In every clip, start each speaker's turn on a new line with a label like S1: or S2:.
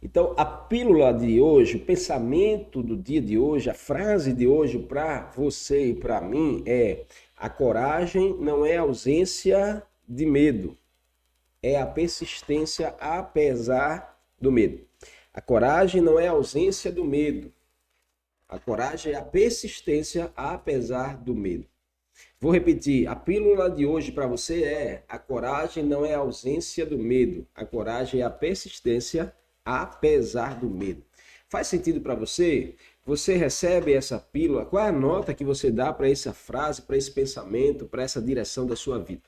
S1: Então, a pílula de hoje, o pensamento do dia de hoje, a frase de hoje para você e para mim é: a coragem não é ausência de medo, é a persistência apesar do medo. A coragem não é ausência do medo. A coragem é a persistência apesar do medo. Vou repetir, a pílula de hoje para você é: a coragem não é ausência do medo, a coragem é a persistência apesar do medo. Faz sentido para você? Você recebe essa pílula? Qual é a nota que você dá para essa frase, para esse pensamento, para essa direção da sua vida?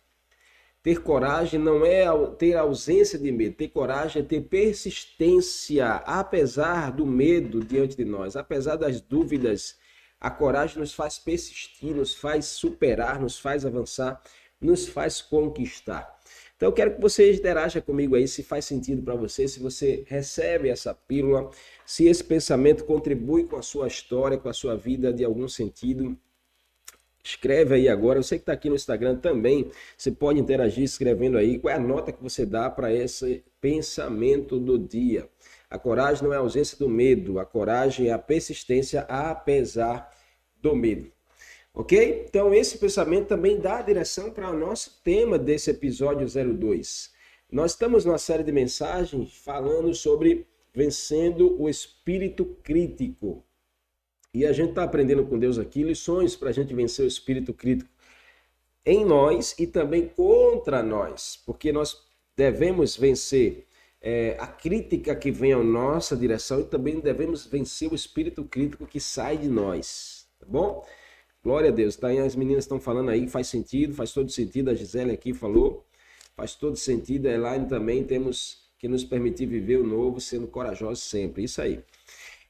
S1: Ter coragem não é ter ausência de medo. Ter coragem é ter persistência, apesar do medo diante de nós, apesar das dúvidas. A coragem nos faz persistir, nos faz superar, nos faz avançar, nos faz conquistar. Então eu quero que você interaja comigo aí se faz sentido para você, se você recebe essa pílula, se esse pensamento contribui com a sua história, com a sua vida de algum sentido. Escreve aí agora. Você que está aqui no Instagram também, você pode interagir escrevendo aí qual é a nota que você dá para esse pensamento do dia. A coragem não é a ausência do medo, a coragem é a persistência apesar do medo. Ok? Então, esse pensamento também dá direção para o nosso tema desse episódio 02. Nós estamos numa série de mensagens falando sobre vencendo o espírito crítico. E a gente está aprendendo com Deus aqui lições para a gente vencer o espírito crítico em nós e também contra nós, porque nós devemos vencer é, a crítica que vem à nossa direção e também devemos vencer o espírito crítico que sai de nós, tá bom? Glória a Deus. Tá? As meninas estão falando aí, faz sentido, faz todo sentido. A Gisele aqui falou, faz todo sentido. A Elaine também temos que nos permitir viver o novo, sendo corajosos sempre. Isso aí.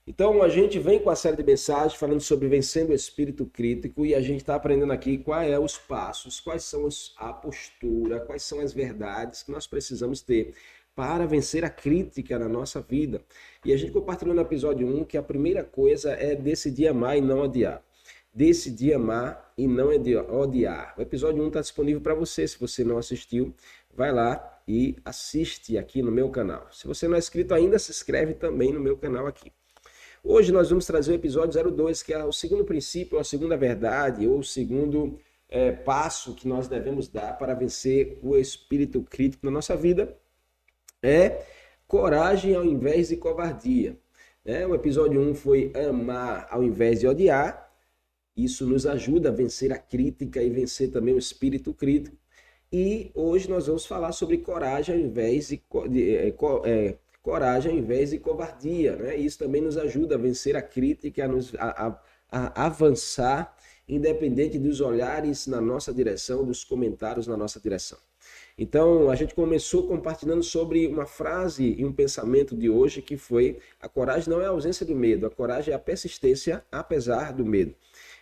S1: Então a gente vem com a série de mensagens falando sobre vencendo o espírito crítico e a gente está aprendendo aqui quais é os passos, quais são a postura, quais são as verdades que nós precisamos ter para vencer a crítica na nossa vida. E a gente compartilhou no episódio 1 que a primeira coisa é decidir amar e não odiar decidir amar e não odiar. O episódio 1 está disponível para você. Se você não assistiu, vai lá e assiste aqui no meu canal. Se você não é inscrito ainda, se inscreve também no meu canal aqui. Hoje nós vamos trazer o episódio 02, que é o segundo princípio, a segunda verdade, ou o segundo é, passo que nós devemos dar para vencer o espírito crítico na nossa vida. É coragem ao invés de covardia. É, o episódio 1 foi amar ao invés de odiar. Isso nos ajuda a vencer a crítica e vencer também o espírito crítico. E hoje nós vamos falar sobre coragem ao invés de, de é, é, coragem ao invés de covardia. Né? Isso também nos ajuda a vencer a crítica, a, nos, a, a, a avançar, independente dos olhares na nossa direção, dos comentários na nossa direção. Então, a gente começou compartilhando sobre uma frase e um pensamento de hoje que foi: a coragem não é a ausência do medo, a coragem é a persistência apesar do medo.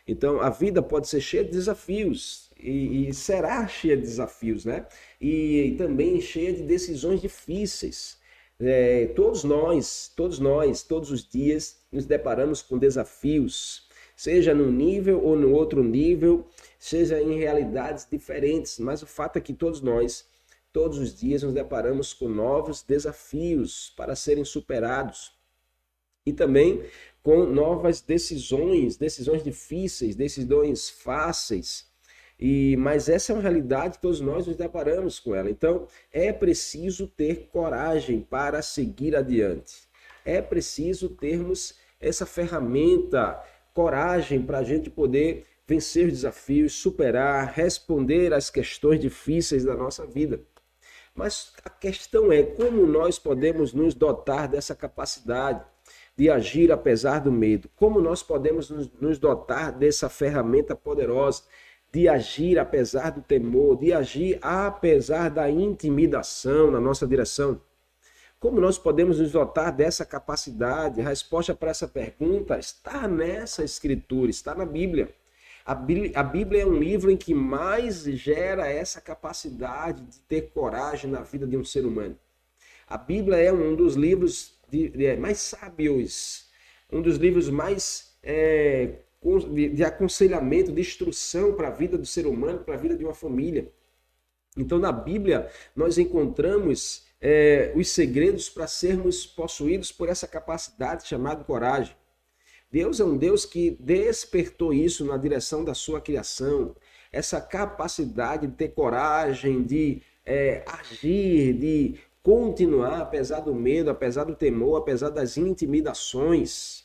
S1: Então, a vida pode ser cheia de desafios e, e será cheia de desafios, né? E, e também cheia de decisões difíceis. É, todos nós, todos nós, todos os dias nos deparamos com desafios, seja num nível ou no outro nível, seja em realidades diferentes, mas o fato é que todos nós, todos os dias, nos deparamos com novos desafios para serem superados. E também com novas decisões, decisões difíceis, decisões fáceis. E mas essa é uma realidade que todos nós nos deparamos com ela. Então, é preciso ter coragem para seguir adiante. É preciso termos essa ferramenta, coragem para a gente poder vencer os desafios, superar, responder às questões difíceis da nossa vida. Mas a questão é como nós podemos nos dotar dessa capacidade de agir apesar do medo. Como nós podemos nos dotar dessa ferramenta poderosa de agir apesar do temor, de agir apesar da intimidação na nossa direção? Como nós podemos nos dotar dessa capacidade? A resposta para essa pergunta está nessa escritura, está na Bíblia. A Bíblia, é um livro em que mais gera essa capacidade de ter coragem na vida de um ser humano. A Bíblia é um dos livros de, de, é, mais sábios, um dos livros mais é, de, de aconselhamento, de instrução para a vida do ser humano, para a vida de uma família. Então, na Bíblia, nós encontramos é, os segredos para sermos possuídos por essa capacidade chamada coragem. Deus é um Deus que despertou isso na direção da sua criação, essa capacidade de ter coragem, de é, agir, de continuar apesar do medo, apesar do temor, apesar das intimidações.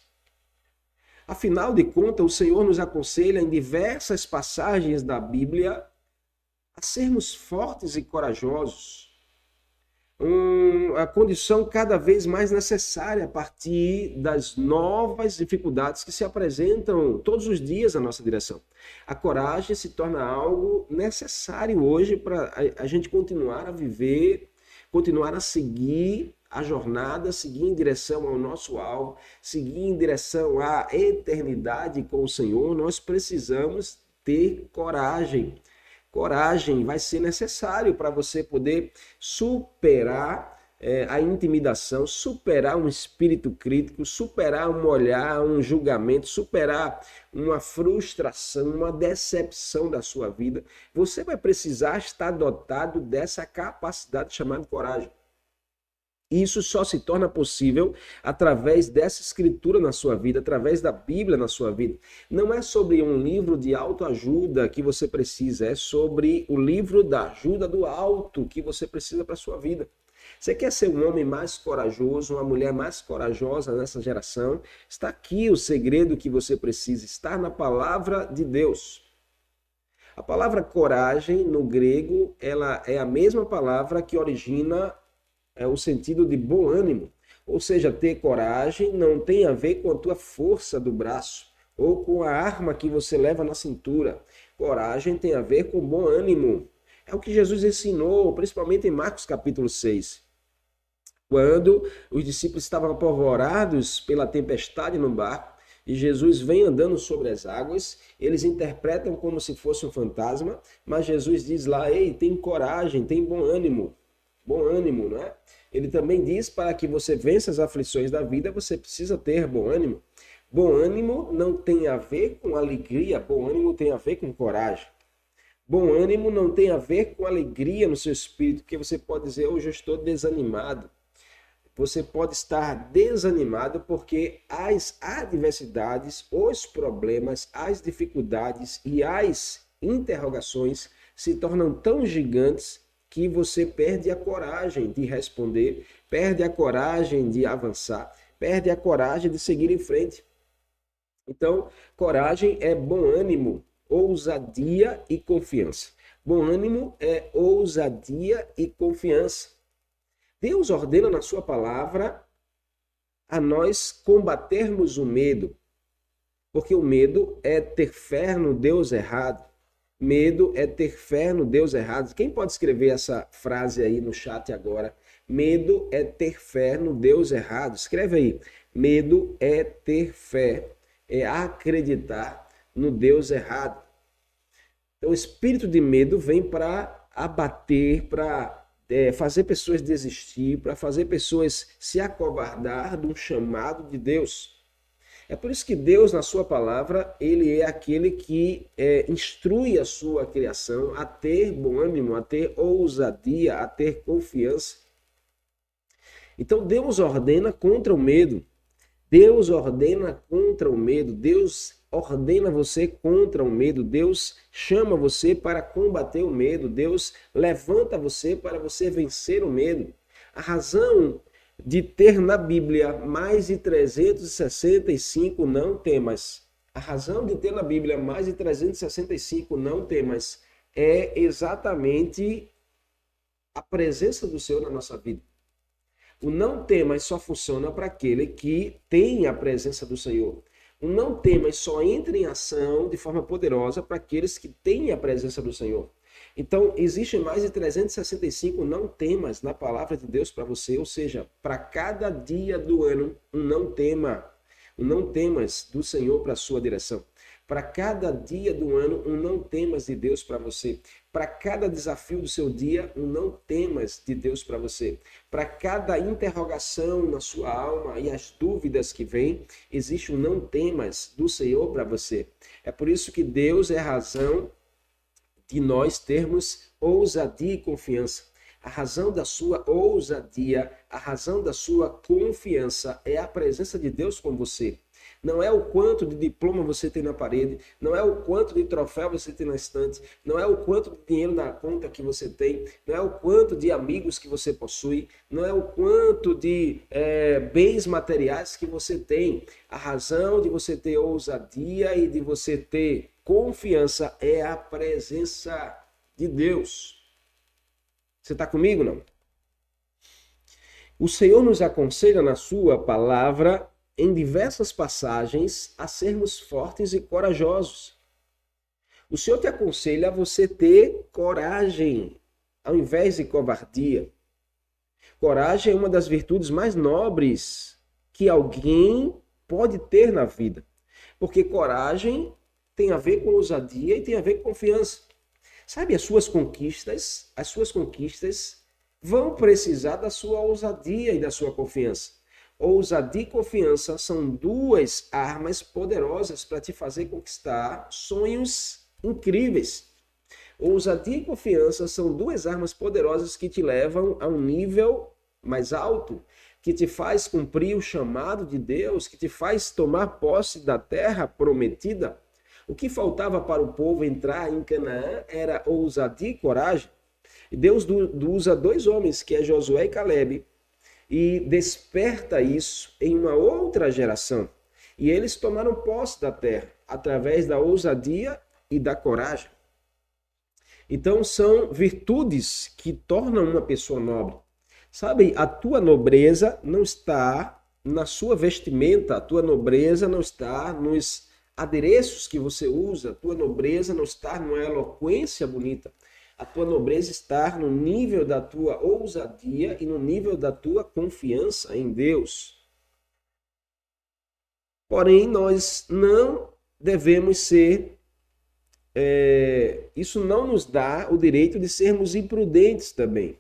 S1: Afinal de contas, o Senhor nos aconselha em diversas passagens da Bíblia a sermos fortes e corajosos. Um, a condição cada vez mais necessária a partir das novas dificuldades que se apresentam todos os dias na nossa direção. A coragem se torna algo necessário hoje para a, a gente continuar a viver, continuar a seguir a jornada, seguir em direção ao nosso alvo, seguir em direção à eternidade com o Senhor. Nós precisamos ter coragem coragem vai ser necessário para você poder superar é, a intimidação, superar um espírito crítico, superar um olhar, um julgamento, superar uma frustração, uma decepção da sua vida. Você vai precisar estar dotado dessa capacidade chamada coragem. Isso só se torna possível através dessa escritura na sua vida, através da Bíblia na sua vida. Não é sobre um livro de autoajuda que você precisa, é sobre o livro da ajuda do alto que você precisa para a sua vida. Você quer ser um homem mais corajoso, uma mulher mais corajosa nessa geração? Está aqui o segredo que você precisa, está na palavra de Deus. A palavra coragem no grego, ela é a mesma palavra que origina é o sentido de bom ânimo. Ou seja, ter coragem não tem a ver com a tua força do braço ou com a arma que você leva na cintura. Coragem tem a ver com bom ânimo. É o que Jesus ensinou, principalmente em Marcos capítulo 6. Quando os discípulos estavam apavorados pela tempestade no barco, e Jesus vem andando sobre as águas, eles interpretam como se fosse um fantasma, mas Jesus diz lá: Ei, tem coragem, tem bom ânimo bom ânimo, não é? Ele também diz para que você vença as aflições da vida, você precisa ter bom ânimo. Bom ânimo não tem a ver com alegria, bom ânimo tem a ver com coragem. Bom ânimo não tem a ver com alegria no seu espírito, porque você pode dizer, hoje eu estou desanimado. Você pode estar desanimado porque as adversidades, os problemas, as dificuldades e as interrogações se tornam tão gigantes que você perde a coragem de responder, perde a coragem de avançar, perde a coragem de seguir em frente. Então, coragem é bom ânimo, ousadia e confiança. Bom ânimo é ousadia e confiança. Deus ordena na sua palavra a nós combatermos o medo, porque o medo é ter fé no Deus errado. Medo é ter fé no Deus errado. Quem pode escrever essa frase aí no chat agora? Medo é ter fé no Deus errado. Escreve aí. Medo é ter fé, é acreditar no Deus errado. Então, o espírito de medo vem para abater, para é, fazer pessoas desistir, para fazer pessoas se acovardar de um chamado de Deus. É por isso que Deus, na sua palavra, ele é aquele que é, instrui a sua criação a ter bom ânimo, a ter ousadia, a ter confiança. Então Deus ordena contra o medo. Deus ordena contra o medo. Deus ordena você contra o medo. Deus chama você para combater o medo. Deus levanta você para você vencer o medo. A razão de ter na Bíblia mais de 365 não temas. A razão de ter na Bíblia mais de 365 não temas é exatamente a presença do Senhor na nossa vida. O não temas só funciona para aquele que tem a presença do Senhor. Não temas só entra em ação de forma poderosa para aqueles que têm a presença do Senhor. Então, existem mais de 365 não temas na palavra de Deus para você, ou seja, para cada dia do ano, um não tema, um não temas do Senhor para a sua direção. Para cada dia do ano, um não temas de Deus para você. Para cada desafio do seu dia, um não temas de Deus para você. Para cada interrogação na sua alma e as dúvidas que vêm, existe um não temas do Senhor para você. É por isso que Deus é a razão de nós termos ousadia e confiança. A razão da sua ousadia, a razão da sua confiança é a presença de Deus com você. Não é o quanto de diploma você tem na parede, não é o quanto de troféu você tem na estante, não é o quanto de dinheiro na conta que você tem, não é o quanto de amigos que você possui, não é o quanto de é, bens materiais que você tem. A razão de você ter ousadia e de você ter confiança é a presença de Deus. Você está comigo, não? O Senhor nos aconselha na sua palavra em diversas passagens a sermos fortes e corajosos. O Senhor te aconselha a você ter coragem ao invés de covardia. Coragem é uma das virtudes mais nobres que alguém pode ter na vida. Porque coragem tem a ver com ousadia e tem a ver com confiança. Sabe, as suas conquistas, as suas conquistas vão precisar da sua ousadia e da sua confiança. Ousadia e confiança são duas armas poderosas para te fazer conquistar sonhos incríveis. Ousadia e confiança são duas armas poderosas que te levam a um nível mais alto, que te faz cumprir o chamado de Deus, que te faz tomar posse da terra prometida. O que faltava para o povo entrar em Canaã era ousadia e coragem. Deus usa dois homens, que é Josué e Caleb, e desperta isso em uma outra geração. E eles tomaram posse da terra através da ousadia e da coragem. Então são virtudes que tornam uma pessoa nobre. Sabe, a tua nobreza não está na sua vestimenta, a tua nobreza não está nos adereços que você usa, a tua nobreza não está numa eloquência bonita a tua nobreza estar no nível da tua ousadia e no nível da tua confiança em Deus. Porém, nós não devemos ser. É, isso não nos dá o direito de sermos imprudentes também.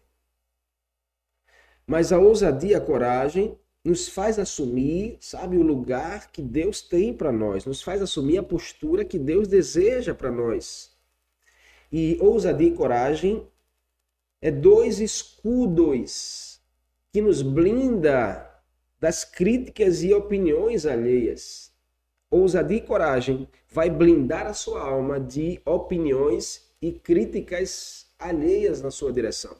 S1: Mas a ousadia, a coragem, nos faz assumir, sabe, o lugar que Deus tem para nós, nos faz assumir a postura que Deus deseja para nós. E ousadia e coragem é dois escudos que nos blinda das críticas e opiniões alheias. Ousadia e coragem vai blindar a sua alma de opiniões e críticas alheias na sua direção.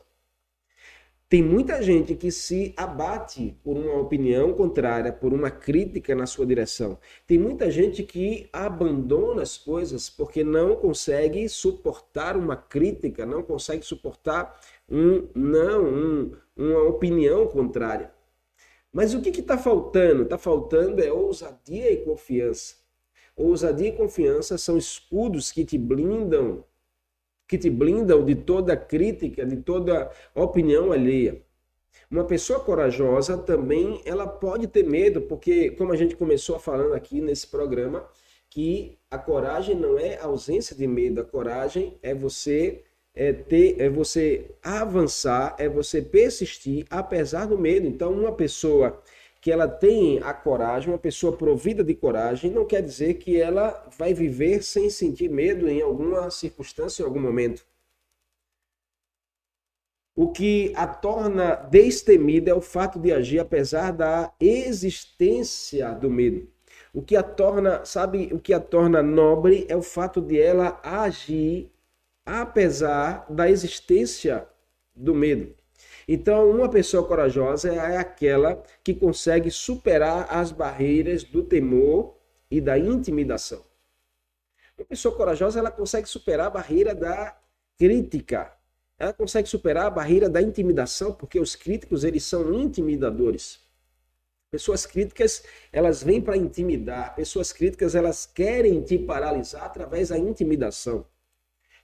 S1: Tem muita gente que se abate por uma opinião contrária, por uma crítica na sua direção. Tem muita gente que abandona as coisas porque não consegue suportar uma crítica, não consegue suportar um não, um, uma opinião contrária. Mas o que está faltando? Está faltando é ousadia e confiança. Ousadia e confiança são escudos que te blindam que te blindam de toda crítica, de toda opinião alheia. Uma pessoa corajosa também, ela pode ter medo, porque como a gente começou falando aqui nesse programa, que a coragem não é ausência de medo, a coragem é você é ter, é você avançar, é você persistir apesar do medo. Então, uma pessoa que ela tem a coragem, uma pessoa provida de coragem, não quer dizer que ela vai viver sem sentir medo em alguma circunstância, em algum momento. O que a torna destemida é o fato de agir apesar da existência do medo. O que a torna, sabe, o que a torna nobre é o fato de ela agir apesar da existência do medo. Então, uma pessoa corajosa é aquela que consegue superar as barreiras do temor e da intimidação. Uma pessoa corajosa, ela consegue superar a barreira da crítica. Ela consegue superar a barreira da intimidação, porque os críticos, eles são intimidadores. Pessoas críticas, elas vêm para intimidar. Pessoas críticas, elas querem te paralisar através da intimidação.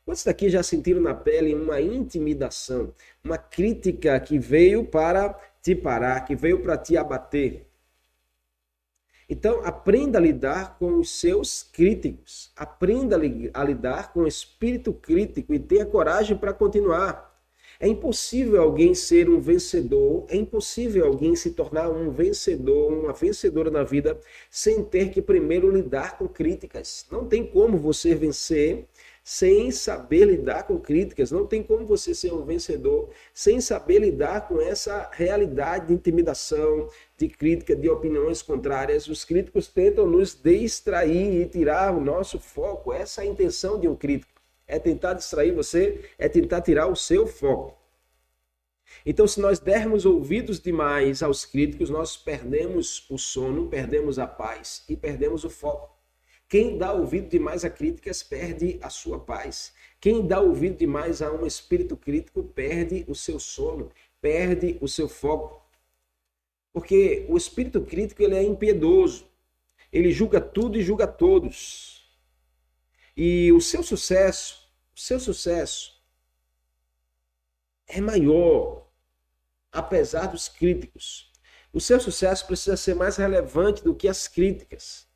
S1: Quantos daqui já sentiram na pele uma intimidação, uma crítica que veio para te parar, que veio para te abater? Então, aprenda a lidar com os seus críticos, aprenda a lidar com o espírito crítico e tenha coragem para continuar. É impossível alguém ser um vencedor, é impossível alguém se tornar um vencedor, uma vencedora na vida, sem ter que primeiro lidar com críticas. Não tem como você vencer sem saber lidar com críticas. Não tem como você ser um vencedor sem saber lidar com essa realidade de intimidação, de crítica, de opiniões contrárias. Os críticos tentam nos distrair e tirar o nosso foco. Essa é a intenção de um crítico. É tentar distrair você, é tentar tirar o seu foco. Então, se nós dermos ouvidos demais aos críticos, nós perdemos o sono, perdemos a paz e perdemos o foco. Quem dá ouvido demais a críticas perde a sua paz. Quem dá ouvido demais a um espírito crítico perde o seu sono, perde o seu foco. Porque o espírito crítico ele é impiedoso. Ele julga tudo e julga todos. E o seu sucesso, o seu sucesso é maior apesar dos críticos. O seu sucesso precisa ser mais relevante do que as críticas.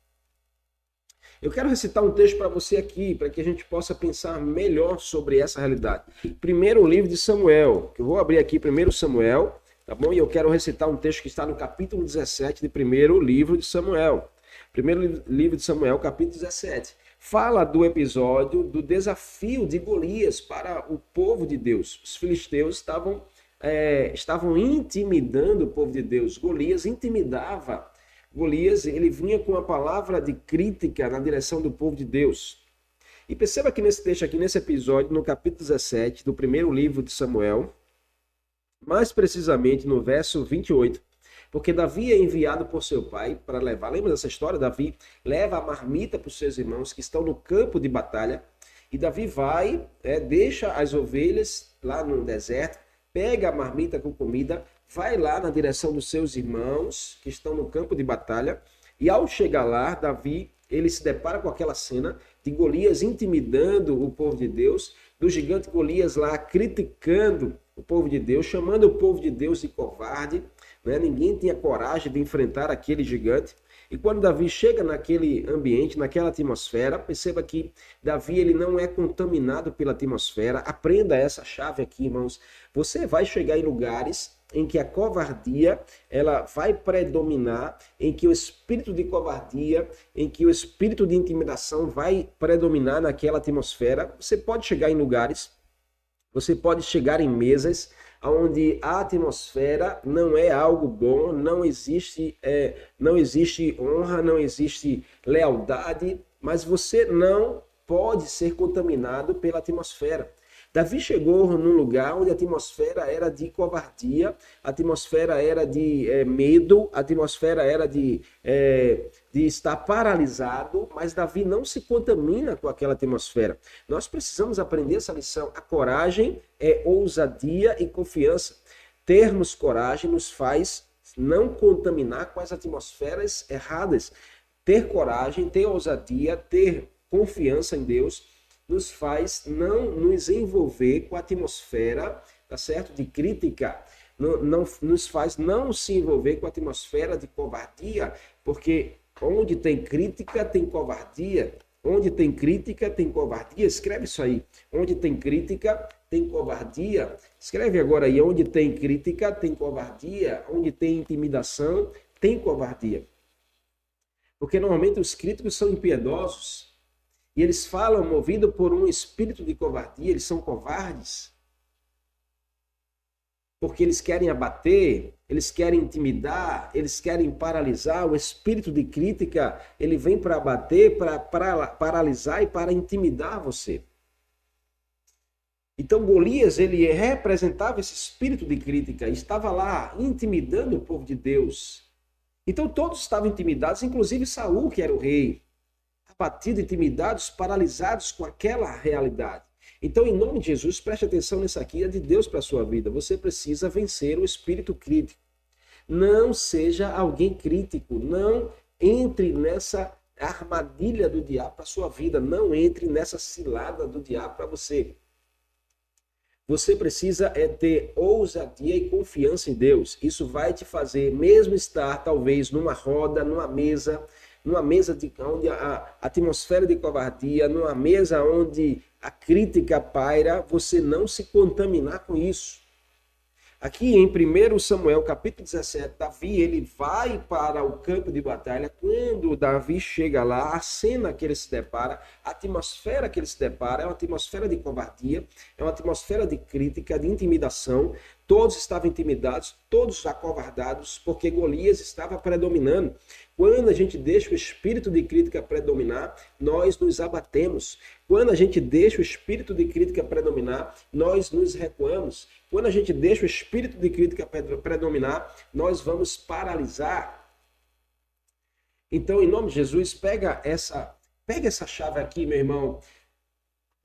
S1: Eu quero recitar um texto para você aqui, para que a gente possa pensar melhor sobre essa realidade. Primeiro o livro de Samuel, que eu vou abrir aqui primeiro Samuel, tá bom? E eu quero recitar um texto que está no capítulo 17 de primeiro livro de Samuel. Primeiro livro de Samuel, capítulo 17. Fala do episódio do desafio de Golias para o povo de Deus. Os filisteus estavam, é, estavam intimidando o povo de Deus. Golias intimidava Golias, ele vinha com a palavra de crítica na direção do povo de Deus. E perceba que nesse texto aqui, nesse episódio, no capítulo 17 do primeiro livro de Samuel, mais precisamente no verso 28, porque Davi é enviado por seu pai para levar, lembra dessa história? Davi leva a marmita para os seus irmãos que estão no campo de batalha, e Davi vai, é, deixa as ovelhas lá no deserto, pega a marmita com comida, vai lá na direção dos seus irmãos que estão no campo de batalha. E ao chegar lá, Davi ele se depara com aquela cena de Golias intimidando o povo de Deus, do gigante Golias lá criticando o povo de Deus, chamando o povo de Deus de covarde. Né? Ninguém tinha coragem de enfrentar aquele gigante. E quando Davi chega naquele ambiente, naquela atmosfera, perceba que Davi ele não é contaminado pela atmosfera. Aprenda essa chave aqui, irmãos. Você vai chegar em lugares em que a covardia ela vai predominar, em que o espírito de covardia, em que o espírito de intimidação vai predominar naquela atmosfera. Você pode chegar em lugares, você pode chegar em mesas onde a atmosfera não é algo bom, não existe, é, não existe honra, não existe lealdade, mas você não pode ser contaminado pela atmosfera. Davi chegou num lugar onde a atmosfera era de covardia, a atmosfera era de é, medo, a atmosfera era de, é, de estar paralisado, mas Davi não se contamina com aquela atmosfera. Nós precisamos aprender essa lição. A coragem é ousadia e confiança. Termos coragem nos faz não contaminar com as atmosferas erradas. Ter coragem, ter ousadia, ter confiança em Deus nos faz não nos envolver com a atmosfera, tá certo? De crítica, não, não nos faz não se envolver com a atmosfera de covardia, porque onde tem crítica tem covardia. Onde tem crítica tem covardia. Escreve isso aí. Onde tem crítica tem covardia. Escreve agora aí. Onde tem crítica tem covardia. Onde tem intimidação tem covardia. Porque normalmente os críticos são impiedosos. E eles falam movido por um espírito de covardia, eles são covardes. Porque eles querem abater, eles querem intimidar, eles querem paralisar. O espírito de crítica, ele vem para abater, para paralisar e para intimidar você. Então Golias, ele representava esse espírito de crítica, estava lá intimidando o povo de Deus. Então todos estavam intimidados, inclusive Saul, que era o rei abatidos, intimidados, paralisados com aquela realidade. Então, em nome de Jesus, preste atenção nisso aqui, é de Deus para a sua vida. Você precisa vencer o espírito crítico. Não seja alguém crítico, não entre nessa armadilha do diabo para a sua vida, não entre nessa cilada do diabo para você. Você precisa é ter ousadia e confiança em Deus. Isso vai te fazer, mesmo estar talvez numa roda, numa mesa, numa mesa de, onde a atmosfera de covardia, numa mesa onde a crítica paira, você não se contaminar com isso. Aqui em 1 Samuel, capítulo 17, Davi ele vai para o campo de batalha. Quando Davi chega lá, a cena que ele se depara, a atmosfera que ele se depara é uma atmosfera de covardia, é uma atmosfera de crítica, de intimidação. Todos estavam intimidados, todos acovardados, porque Golias estava predominando. Quando a gente deixa o espírito de crítica predominar, nós nos abatemos. Quando a gente deixa o espírito de crítica predominar, nós nos recuamos. Quando a gente deixa o espírito de crítica predominar, nós vamos paralisar. Então, em nome de Jesus, pega essa, pega essa chave aqui, meu irmão.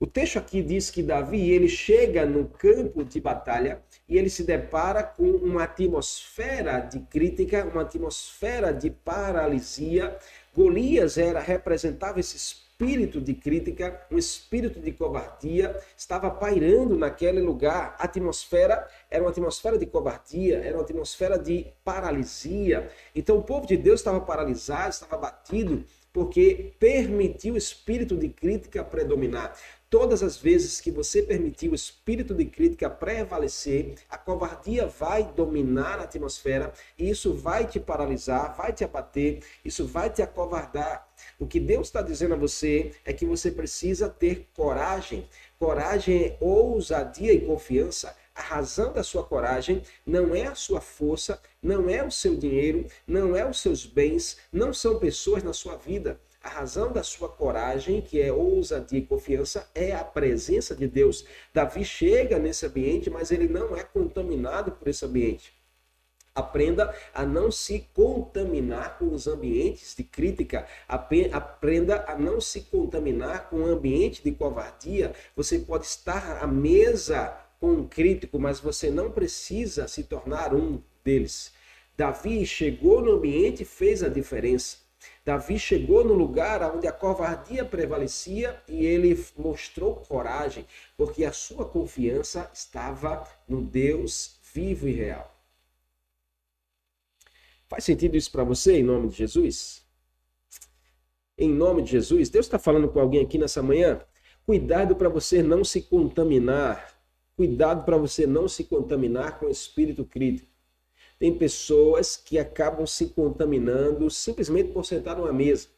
S1: O texto aqui diz que Davi ele chega no campo de batalha e ele se depara com uma atmosfera de crítica, uma atmosfera de paralisia. Golias era representava esse espírito de crítica, um espírito de covardia estava pairando naquele lugar. A atmosfera era uma atmosfera de covardia, era uma atmosfera de paralisia. Então o povo de Deus estava paralisado, estava batido porque permitiu o espírito de crítica predominar. Todas as vezes que você permitir o espírito de crítica prevalecer, a covardia vai dominar a atmosfera e isso vai te paralisar, vai te abater, isso vai te acovardar. O que Deus está dizendo a você é que você precisa ter coragem. Coragem é ousadia e confiança. A razão da sua coragem não é a sua força, não é o seu dinheiro, não é os seus bens, não são pessoas na sua vida. A razão da sua coragem, que é ousadia e confiança, é a presença de Deus. Davi chega nesse ambiente, mas ele não é contaminado por esse ambiente. Aprenda a não se contaminar com os ambientes de crítica. Aprenda a não se contaminar com o ambiente de covardia. Você pode estar à mesa com um crítico, mas você não precisa se tornar um deles. Davi chegou no ambiente e fez a diferença. Davi chegou no lugar onde a covardia prevalecia e ele mostrou coragem, porque a sua confiança estava no Deus vivo e real. Faz sentido isso para você em nome de Jesus? Em nome de Jesus, Deus está falando com alguém aqui nessa manhã? Cuidado para você não se contaminar. Cuidado para você não se contaminar com o espírito crítico. Tem pessoas que acabam se contaminando simplesmente por sentar numa mesa.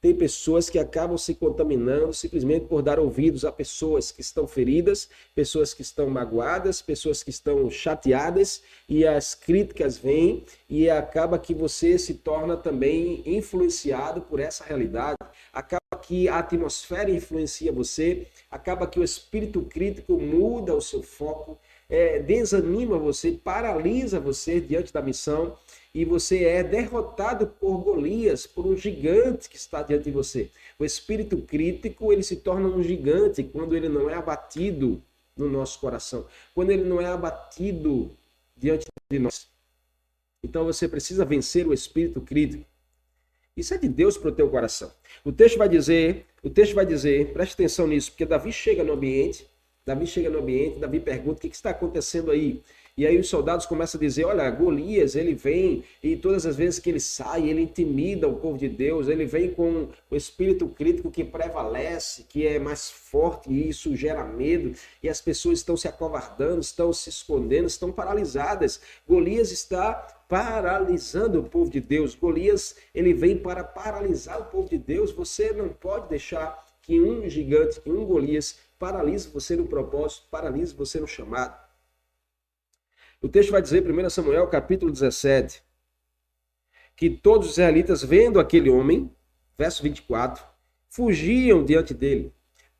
S1: Tem pessoas que acabam se contaminando simplesmente por dar ouvidos a pessoas que estão feridas, pessoas que estão magoadas, pessoas que estão chateadas e as críticas vêm e acaba que você se torna também influenciado por essa realidade. Acaba que a atmosfera influencia você, acaba que o espírito crítico muda o seu foco, é, desanima você, paralisa você diante da missão e você é derrotado por Golias, por um gigante que está diante de você. O espírito crítico ele se torna um gigante quando ele não é abatido no nosso coração, quando ele não é abatido diante de nós. Então você precisa vencer o espírito crítico. Isso é de Deus para o teu coração. O texto vai dizer, o texto vai dizer, preste atenção nisso, porque Davi chega no ambiente Davi chega no ambiente, Davi pergunta: o que, que está acontecendo aí? E aí os soldados começam a dizer: olha, Golias, ele vem e todas as vezes que ele sai, ele intimida o povo de Deus, ele vem com o espírito crítico que prevalece, que é mais forte e isso gera medo. E as pessoas estão se acovardando, estão se escondendo, estão paralisadas. Golias está paralisando o povo de Deus. Golias, ele vem para paralisar o povo de Deus. Você não pode deixar que um gigante, que um Golias paralise você no propósito, paralise você no chamado. O texto vai dizer, 1 Samuel, capítulo 17, que todos os israelitas, vendo aquele homem, verso 24, fugiam diante dele.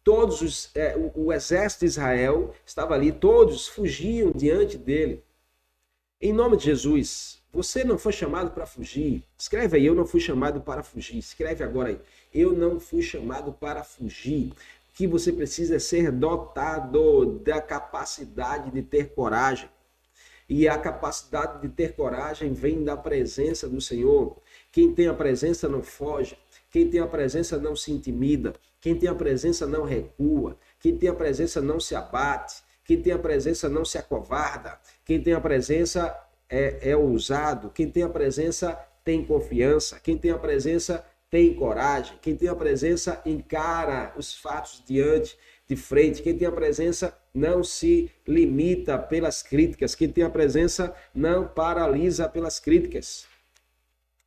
S1: Todos os, é, o, o exército de Israel estava ali, todos fugiam diante dele. Em nome de Jesus, você não foi chamado para fugir. Escreve aí, eu não fui chamado para fugir. Escreve agora aí, eu não fui chamado para fugir que você precisa ser dotado da capacidade de ter coragem. E a capacidade de ter coragem vem da presença do Senhor. Quem tem a presença não foge. Quem tem a presença não se intimida. Quem tem a presença não recua. Quem tem a presença não se abate. Quem tem a presença não se acovarda. Quem tem a presença é, é ousado. Quem tem a presença tem confiança. Quem tem a presença tem coragem, quem tem a presença encara os fatos diante, de frente. Quem tem a presença não se limita pelas críticas. Quem tem a presença não paralisa pelas críticas.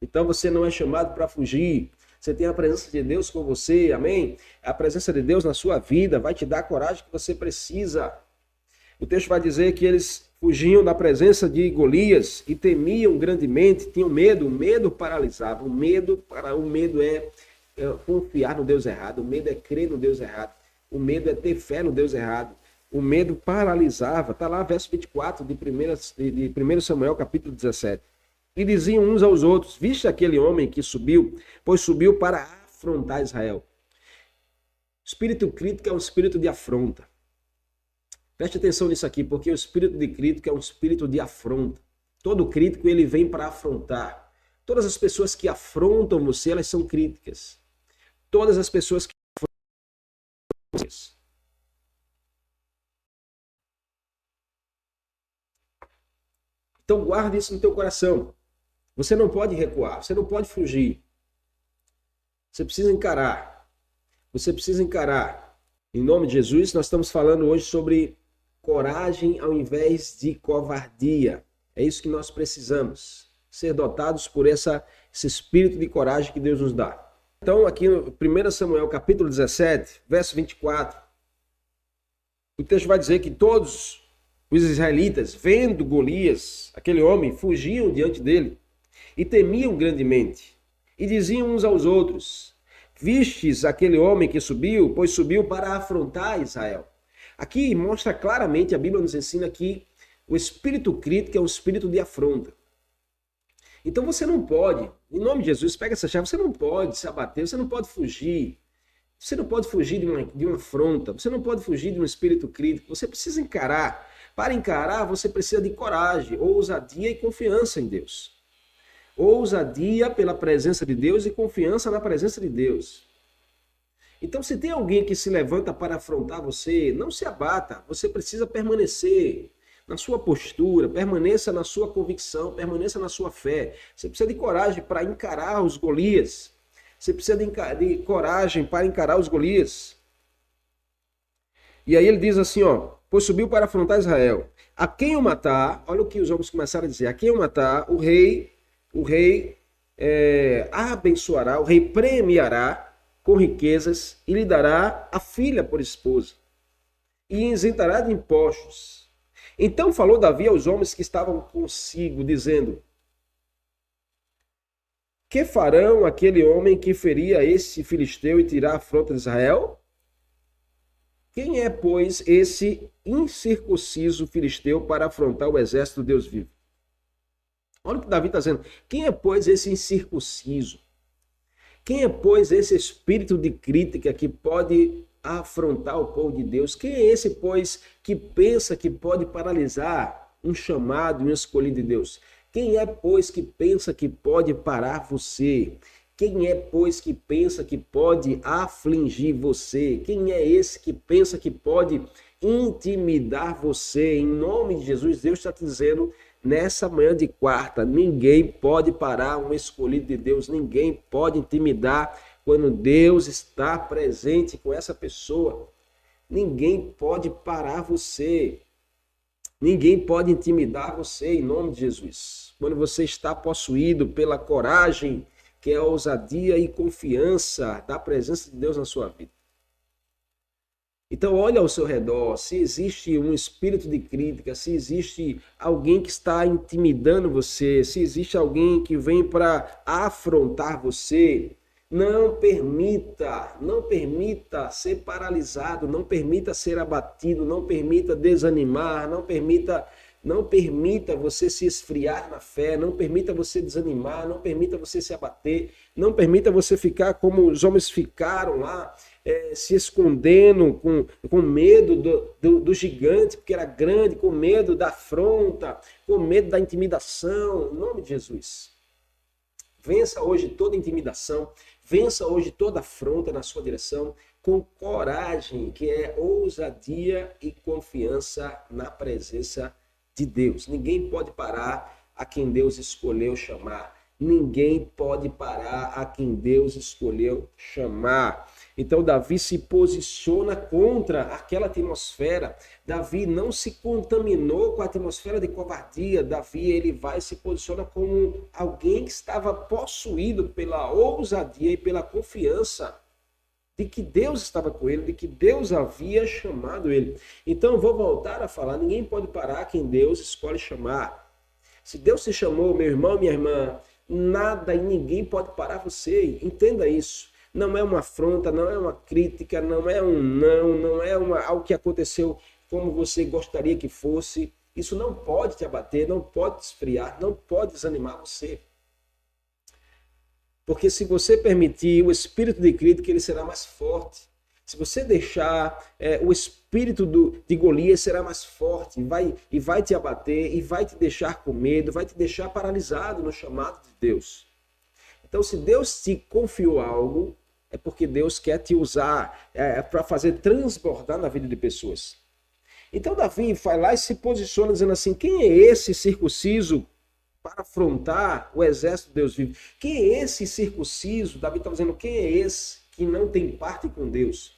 S1: Então você não é chamado para fugir. Você tem a presença de Deus com você, amém? A presença de Deus na sua vida vai te dar a coragem que você precisa. O texto vai dizer que eles fugiam da presença de Golias e temiam grandemente, tinham medo, o medo paralisava, o medo para o medo é, é confiar no Deus errado, o medo é crer no Deus errado, o medo é ter fé no Deus errado. O medo paralisava. Está lá verso 24 de 1, de 1 Samuel, capítulo 17. E diziam uns aos outros: Viste aquele homem que subiu, pois subiu para afrontar Israel. Espírito crítico é um espírito de afronta. Preste atenção nisso aqui, porque o espírito de crítico é um espírito de afronta. Todo crítico ele vem para afrontar. Todas as pessoas que afrontam você, elas são críticas. Todas as pessoas que afrontam você. Então guarde isso no teu coração. Você não pode recuar, você não pode fugir. Você precisa encarar. Você precisa encarar. Em nome de Jesus, nós estamos falando hoje sobre coragem ao invés de covardia. É isso que nós precisamos, ser dotados por essa, esse espírito de coragem que Deus nos dá. Então, aqui no 1 Samuel capítulo 17, verso 24, o texto vai dizer que todos os israelitas, vendo Golias, aquele homem, fugiam diante dele e temiam grandemente. E diziam uns aos outros: Vistes aquele homem que subiu, pois subiu para afrontar Israel. Aqui mostra claramente, a Bíblia nos ensina que o espírito crítico é um espírito de afronta. Então você não pode, em nome de Jesus, pega essa chave, você não pode se abater, você não pode fugir. Você não pode fugir de uma, de uma afronta, você não pode fugir de um espírito crítico, você precisa encarar. Para encarar, você precisa de coragem, ousadia e confiança em Deus. Ousadia pela presença de Deus e confiança na presença de Deus. Então, se tem alguém que se levanta para afrontar você, não se abata. Você precisa permanecer na sua postura, permaneça na sua convicção, permaneça na sua fé. Você precisa de coragem para encarar os Golias. Você precisa de, de coragem para encarar os Golias. E aí ele diz assim, ó, pois subiu para afrontar Israel. A quem o matar, olha o que os homens começaram a dizer, a quem o matar, o rei, o rei é, abençoará, o rei premiará com riquezas e lhe dará a filha por esposa, e isentará de impostos. Então falou Davi aos homens que estavam consigo, dizendo: Que farão aquele homem que feria esse filisteu e tirar a frota de Israel? Quem é, pois, esse incircunciso filisteu para afrontar o exército do Deus vivo? Olha o que Davi está dizendo. Quem é, pois, esse incircunciso? Quem é, pois, esse espírito de crítica que pode afrontar o povo de Deus? Quem é esse, pois, que pensa que pode paralisar um chamado e um escolhido de Deus? Quem é, pois, que pensa que pode parar você? Quem é, pois, que pensa que pode afligir você? Quem é esse que pensa que pode intimidar você? Em nome de Jesus, Deus está te dizendo Nessa manhã de quarta, ninguém pode parar um escolhido de Deus, ninguém pode intimidar quando Deus está presente com essa pessoa. Ninguém pode parar você. Ninguém pode intimidar você em nome de Jesus. Quando você está possuído pela coragem, que é a ousadia e confiança da presença de Deus na sua vida. Então, olha ao seu redor, se existe um espírito de crítica, se existe alguém que está intimidando você, se existe alguém que vem para afrontar você, não permita, não permita ser paralisado, não permita ser abatido, não permita desanimar, não permita não permita você se esfriar na fé, não permita você desanimar, não permita você se abater, não permita você ficar como os homens ficaram lá, é, se escondendo com, com medo do, do, do, gigante, porque era grande, com medo da afronta, com medo da intimidação. Em nome de Jesus. Vença hoje toda intimidação, vença hoje toda afronta na sua direção, com coragem, que é ousadia e confiança na presença de Deus. Ninguém pode parar a quem Deus escolheu chamar. Ninguém pode parar a quem Deus escolheu chamar. Então Davi se posiciona contra aquela atmosfera. Davi não se contaminou com a atmosfera de covardia. Davi ele vai se posiciona como alguém que estava possuído pela ousadia e pela confiança de que Deus estava com ele, de que Deus havia chamado ele. Então vou voltar a falar, ninguém pode parar quem Deus escolhe chamar. Se Deus se chamou, meu irmão, minha irmã, Nada e ninguém pode parar você. Entenda isso. Não é uma afronta, não é uma crítica, não é um não, não é uma, algo que aconteceu como você gostaria que fosse. Isso não pode te abater, não pode te esfriar, não pode desanimar você. Porque se você permitir o espírito de crítica, ele será mais forte. Se você deixar, é, o espírito do, de Golias será mais forte vai, e vai te abater, e vai te deixar com medo, vai te deixar paralisado no chamado de Deus. Então, se Deus te confiou algo, é porque Deus quer te usar é, para fazer transbordar na vida de pessoas. Então, Davi vai lá e se posiciona dizendo assim: quem é esse circunciso para afrontar o exército de Deus vivo? Quem é esse circunciso? Davi está dizendo: quem é esse que não tem parte com Deus?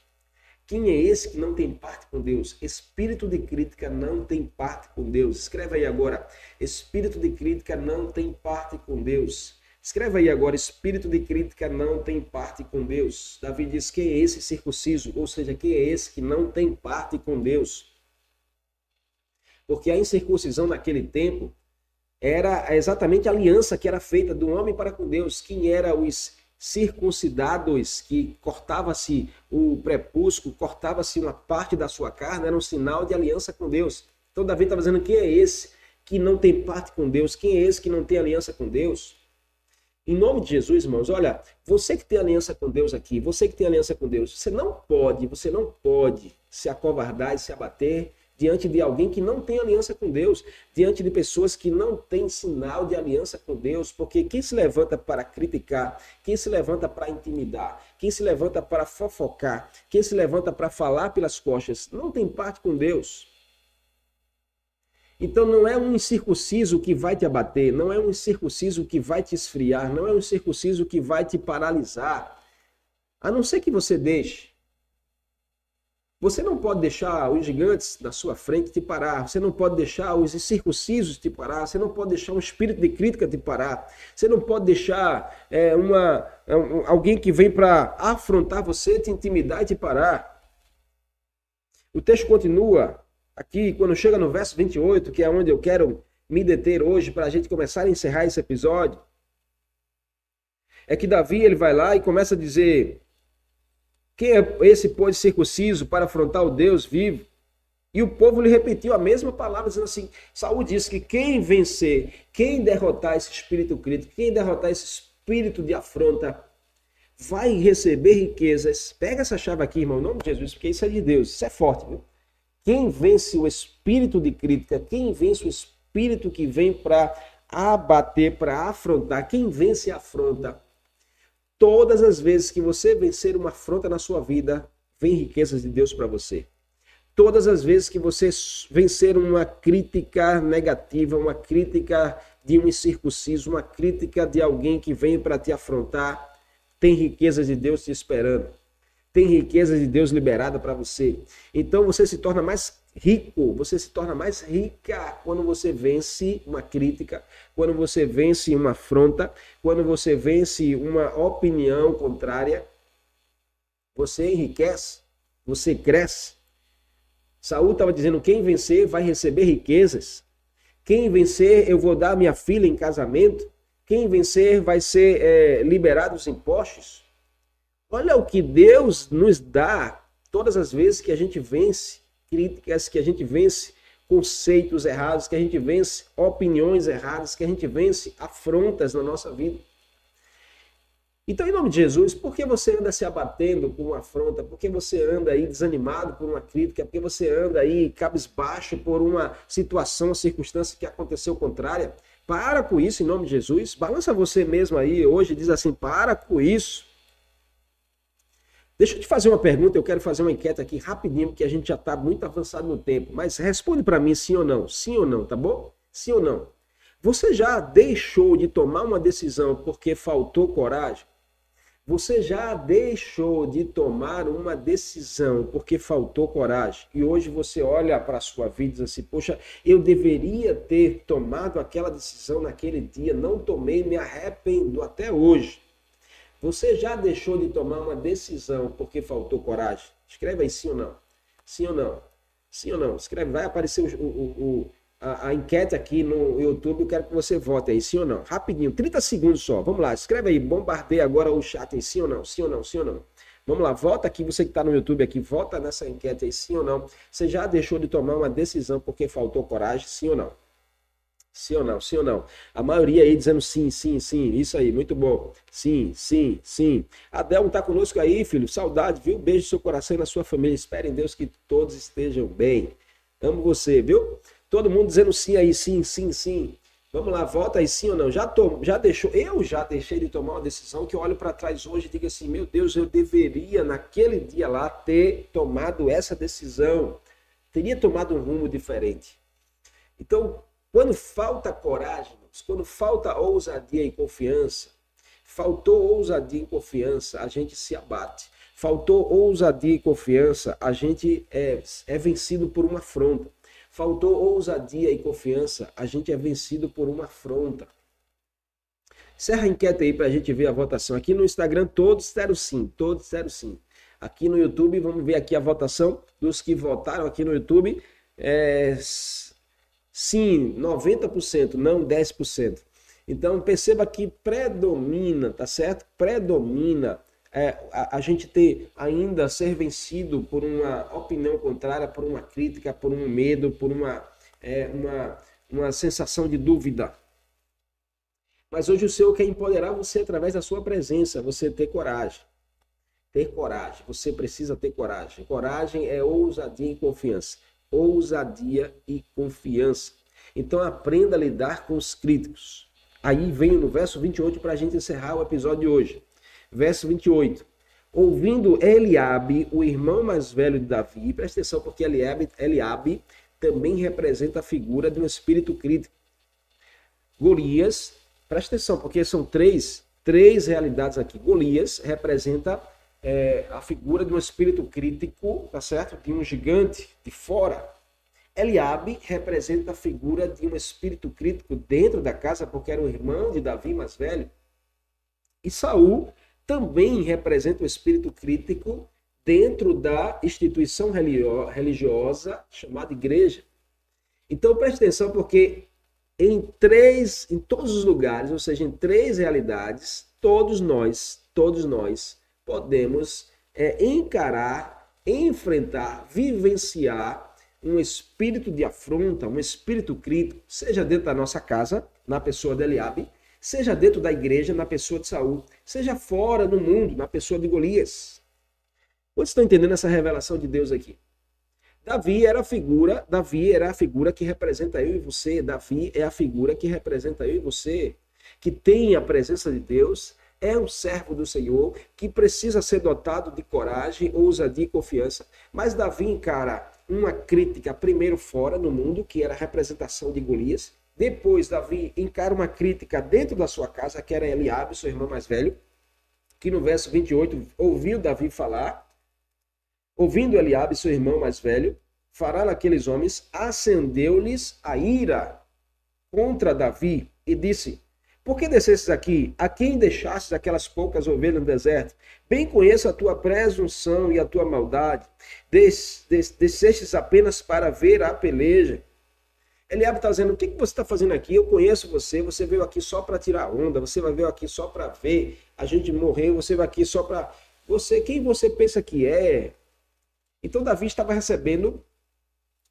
S1: Quem é esse que não tem parte com Deus? Espírito de crítica não tem parte com Deus. Escreve aí agora. Espírito de crítica não tem parte com Deus. Escreve aí agora. Espírito de crítica não tem parte com Deus. Davi diz: quem é esse circunciso? Ou seja, quem é esse que não tem parte com Deus? Porque a incircuncisão naquele tempo era exatamente a aliança que era feita do homem para com Deus. Quem era os circuncidados, que cortava-se o prepúsculo, cortava-se uma parte da sua carne, era um sinal de aliança com Deus. Então Davi está dizendo quem é esse que não tem parte com Deus? Quem é esse que não tem aliança com Deus? Em nome de Jesus, irmãos, olha, você que tem aliança com Deus aqui, você que tem aliança com Deus, você não pode, você não pode se acovardar e se abater diante de alguém que não tem aliança com Deus, diante de pessoas que não têm sinal de aliança com Deus, porque quem se levanta para criticar, quem se levanta para intimidar, quem se levanta para fofocar, quem se levanta para falar pelas costas, não tem parte com Deus. Então não é um incircunciso que vai te abater, não é um incircunciso que vai te esfriar, não é um incircunciso que vai te paralisar. A não ser que você deixe você não pode deixar os gigantes na sua frente te parar. Você não pode deixar os incircuncisos te parar. Você não pode deixar um espírito de crítica te parar. Você não pode deixar é, uma, é, um, alguém que vem para afrontar você, te intimidar e te parar. O texto continua aqui, quando chega no verso 28, que é onde eu quero me deter hoje para a gente começar a encerrar esse episódio. É que Davi ele vai lá e começa a dizer quem é esse pois circunciso para afrontar o Deus vivo? E o povo lhe repetiu a mesma palavra, dizendo assim: Saúl disse que quem vencer, quem derrotar esse espírito crítico, quem derrotar esse espírito de afronta, vai receber riquezas. Pega essa chave aqui, irmão, em nome de Jesus, porque isso é de Deus, isso é forte, viu? Quem vence o espírito de crítica, quem vence o espírito que vem para abater, para afrontar, quem vence afronta, Todas as vezes que você vencer uma afronta na sua vida, vem riquezas de Deus para você. Todas as vezes que você vencer uma crítica negativa, uma crítica de um incircunciso, uma crítica de alguém que vem para te afrontar, tem riquezas de Deus te esperando. Tem riquezas de Deus liberada para você. Então você se torna mais rico, você se torna mais rica quando você vence uma crítica, quando você vence uma afronta, quando você vence uma opinião contrária. Você enriquece, você cresce. Saul estava dizendo: quem vencer vai receber riquezas. Quem vencer, eu vou dar minha filha em casamento. Quem vencer vai ser é, liberado dos impostos. Olha o que Deus nos dá todas as vezes que a gente vence críticas, que a gente vence conceitos errados, que a gente vence opiniões erradas, que a gente vence afrontas na nossa vida. Então, em nome de Jesus, por que você anda se abatendo por uma afronta? Por que você anda aí desanimado por uma crítica? Por que você anda aí cabisbaixo por uma situação, circunstância que aconteceu contrária? Para com isso, em nome de Jesus. Balança você mesmo aí hoje, diz assim: para com isso. Deixa eu te fazer uma pergunta, eu quero fazer uma enquete aqui rapidinho, porque a gente já está muito avançado no tempo. Mas responde para mim sim ou não. Sim ou não, tá bom? Sim ou não? Você já deixou de tomar uma decisão porque faltou coragem? Você já deixou de tomar uma decisão porque faltou coragem e hoje você olha para a sua vida e diz assim: Poxa, eu deveria ter tomado aquela decisão naquele dia, não tomei, me arrependo até hoje. Você já deixou de tomar uma decisão porque faltou coragem? Escreve aí sim ou não. Sim ou não? Sim ou não? Escreve, vai aparecer o, o, o a, a, enquete aqui no YouTube, eu quero que você vote aí, sim ou não. Rapidinho, 30 segundos só. Vamos lá, escreve aí, bombardeia agora o chat aí, sim ou não, sim ou não, sim ou não. Vamos lá, vota aqui, você que está no YouTube aqui, vota nessa enquete aí, sim ou não. Você já deixou de tomar uma decisão porque faltou coragem, sim ou não? Sim ou não? Sim ou não? A maioria aí dizendo sim, sim, sim. Isso aí, muito bom. Sim, sim, sim. Adelmo está conosco aí, filho. Saudade, viu? Beijo no seu coração e na sua família. Espere em Deus que todos estejam bem. Amo você, viu? Todo mundo dizendo sim aí, sim, sim, sim. Vamos lá, volta aí sim ou não. Já, to, já deixou, eu já deixei de tomar uma decisão que eu olho para trás hoje e digo assim, meu Deus, eu deveria naquele dia lá ter tomado essa decisão. Teria tomado um rumo diferente. Então, quando falta coragem, quando falta ousadia e confiança, faltou ousadia e confiança, a gente se abate. Faltou ousadia e confiança, a gente é, é vencido por uma afronta. Faltou ousadia e confiança, a gente é vencido por uma afronta. Encerra a enquete aí para a gente ver a votação. Aqui no Instagram, todos disseram sim, todos disseram sim. Aqui no YouTube, vamos ver aqui a votação dos que votaram aqui no YouTube. É, sim, 90%, não 10%. Então perceba que predomina, tá certo? Predomina é, a, a, gente ter ainda ser vencido por uma opinião contrária, por uma crítica, por um medo, por uma, é, uma, uma sensação de dúvida. Mas hoje o Senhor quer empoderar você através da sua presença, você ter coragem. Ter coragem, você precisa ter coragem. Coragem é ousadia e confiança. Ousadia e confiança. Então aprenda a lidar com os críticos. Aí vem no verso 28 para a gente encerrar o episódio de hoje. Verso 28. Ouvindo Eliabe, o irmão mais velho de Davi, presta atenção porque Eliabe, Eliabe também representa a figura de um espírito crítico. Golias, presta atenção porque são três, três realidades aqui. Golias representa é, a figura de um espírito crítico, tá certo? De um gigante de fora. Eliabe representa a figura de um espírito crítico dentro da casa, porque era o irmão de Davi mais velho. E Saul também representa o espírito crítico dentro da instituição religiosa chamada igreja. Então preste atenção porque em três, em todos os lugares, ou seja, em três realidades, todos nós, todos nós podemos é, encarar, enfrentar, vivenciar um espírito de afronta, um espírito crítico, seja dentro da nossa casa, na pessoa de Eliabe, seja dentro da igreja, na pessoa de Saul, seja fora no mundo, na pessoa de Golias. Vocês estão entendendo essa revelação de Deus aqui? Davi era a figura, Davi era a figura que representa eu e você, Davi é a figura que representa eu e você, que tem a presença de Deus, é um servo do Senhor, que precisa ser dotado de coragem, ousadia e confiança. Mas Davi encara uma crítica primeiro fora no mundo, que era a representação de Golias, depois, Davi encara uma crítica dentro da sua casa, que era Eliabe, seu irmão mais velho, que no verso 28 ouviu Davi falar, ouvindo Eliabe, seu irmão mais velho, fará naqueles homens, acendeu-lhes a ira contra Davi e disse: Por que descesses aqui? A quem deixastes aquelas poucas ovelhas no deserto? Bem conheço a tua presunção e a tua maldade. Des, des, descestes apenas para ver a peleja. Eliabe está dizendo: o que, que você está fazendo aqui? Eu conheço você, você veio aqui só para tirar onda, você veio aqui só para ver a gente morrer, você veio aqui só para. Você, quem você pensa que é? Então Davi estava recebendo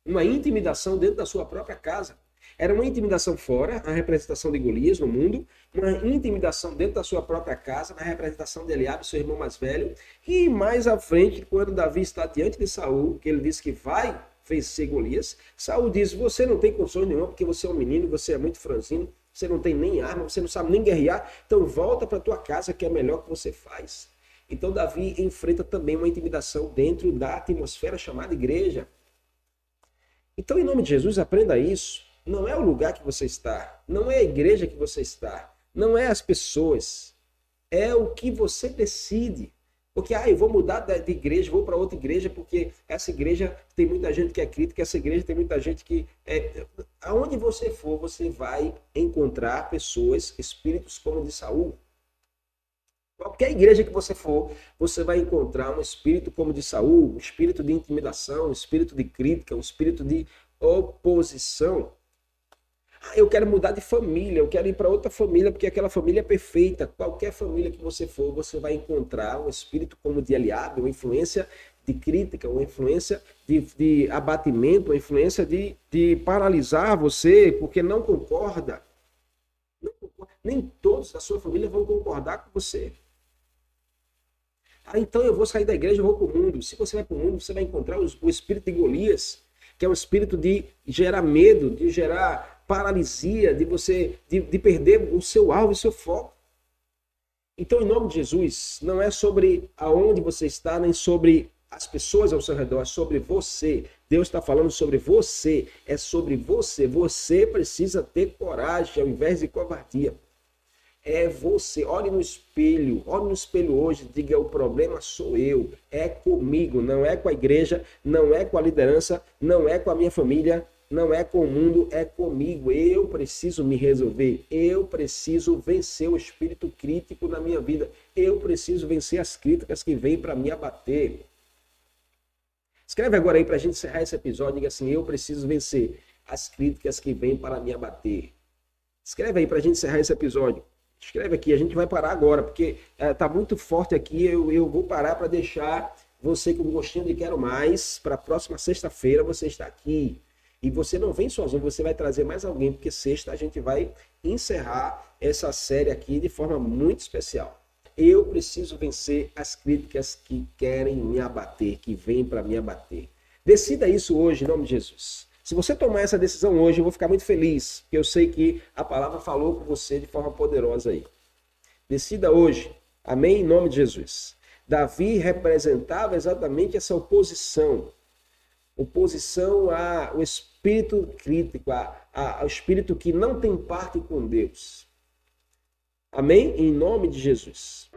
S1: uma intimidação dentro da sua própria casa. Era uma intimidação fora, a representação de Golias no mundo, uma intimidação dentro da sua própria casa, na representação de Eliabe, seu irmão mais velho, e mais à frente, quando Davi está diante de Saul, que ele disse que vai vencer Golias. Saul diz: Você não tem condições nenhuma, porque você é um menino, você é muito franzino, você não tem nem arma, você não sabe nem guerrear, então volta para tua casa que é melhor que você faz. Então Davi enfrenta também uma intimidação dentro da atmosfera chamada igreja. Então, em nome de Jesus, aprenda isso. Não é o lugar que você está, não é a igreja que você está, não é as pessoas, é o que você decide. Porque, ah, eu vou mudar de igreja, vou para outra igreja, porque essa igreja tem muita gente que é crítica, essa igreja tem muita gente que. É... Aonde você for, você vai encontrar pessoas, espíritos como de Saul. Qualquer igreja que você for, você vai encontrar um espírito como de Saul, um espírito de intimidação, um espírito de crítica, um espírito de oposição. Ah, eu quero mudar de família, eu quero ir para outra família, porque aquela família é perfeita. Qualquer família que você for, você vai encontrar um espírito como de aliado, uma influência de crítica, uma influência de, de abatimento, uma influência de, de paralisar você, porque não concorda. não concorda. Nem todos da sua família vão concordar com você. Ah, então eu vou sair da igreja, eu vou para o mundo. Se você vai para o mundo, você vai encontrar o, espírito de Golias, que é um espírito de gerar medo, de gerar paralisia, de você de, de perder o seu alvo e seu foco. Então, em nome de Jesus, não é sobre aonde você está, nem sobre as pessoas ao seu redor, é sobre você. Deus está falando sobre você, é sobre você. Você precisa ter coragem ao invés de covardia. É você. Olhe no espelho, olhe no espelho hoje, diga: o problema sou eu, é comigo, não é com a igreja, não é com a liderança, não é com a minha família, não é com o mundo, é comigo. Eu preciso me resolver. Eu preciso vencer o espírito crítico na minha vida. Eu preciso vencer as críticas que vêm para me abater. Escreve agora aí para a gente encerrar esse episódio. Diga assim: Eu preciso vencer as críticas que vêm para me abater. Escreve aí para a gente encerrar esse episódio. Escreve aqui, a gente vai parar agora, porque está é, muito forte aqui. Eu, eu vou parar para deixar você com gostinho de quero mais. Para a próxima sexta-feira você está aqui. E você não vem sozinho, você vai trazer mais alguém, porque sexta a gente vai encerrar essa série aqui de forma muito especial. Eu preciso vencer as críticas que querem me abater, que vêm para me abater. Decida isso hoje, em nome de Jesus. Se você tomar essa decisão hoje, eu vou ficar muito feliz, porque eu sei que a palavra falou com você de forma poderosa aí. Decida hoje. Amém? Em nome de Jesus. Davi representava exatamente essa oposição oposição ao espírito crítico, ao espírito que não tem parte com Deus. Amém? Em nome de Jesus.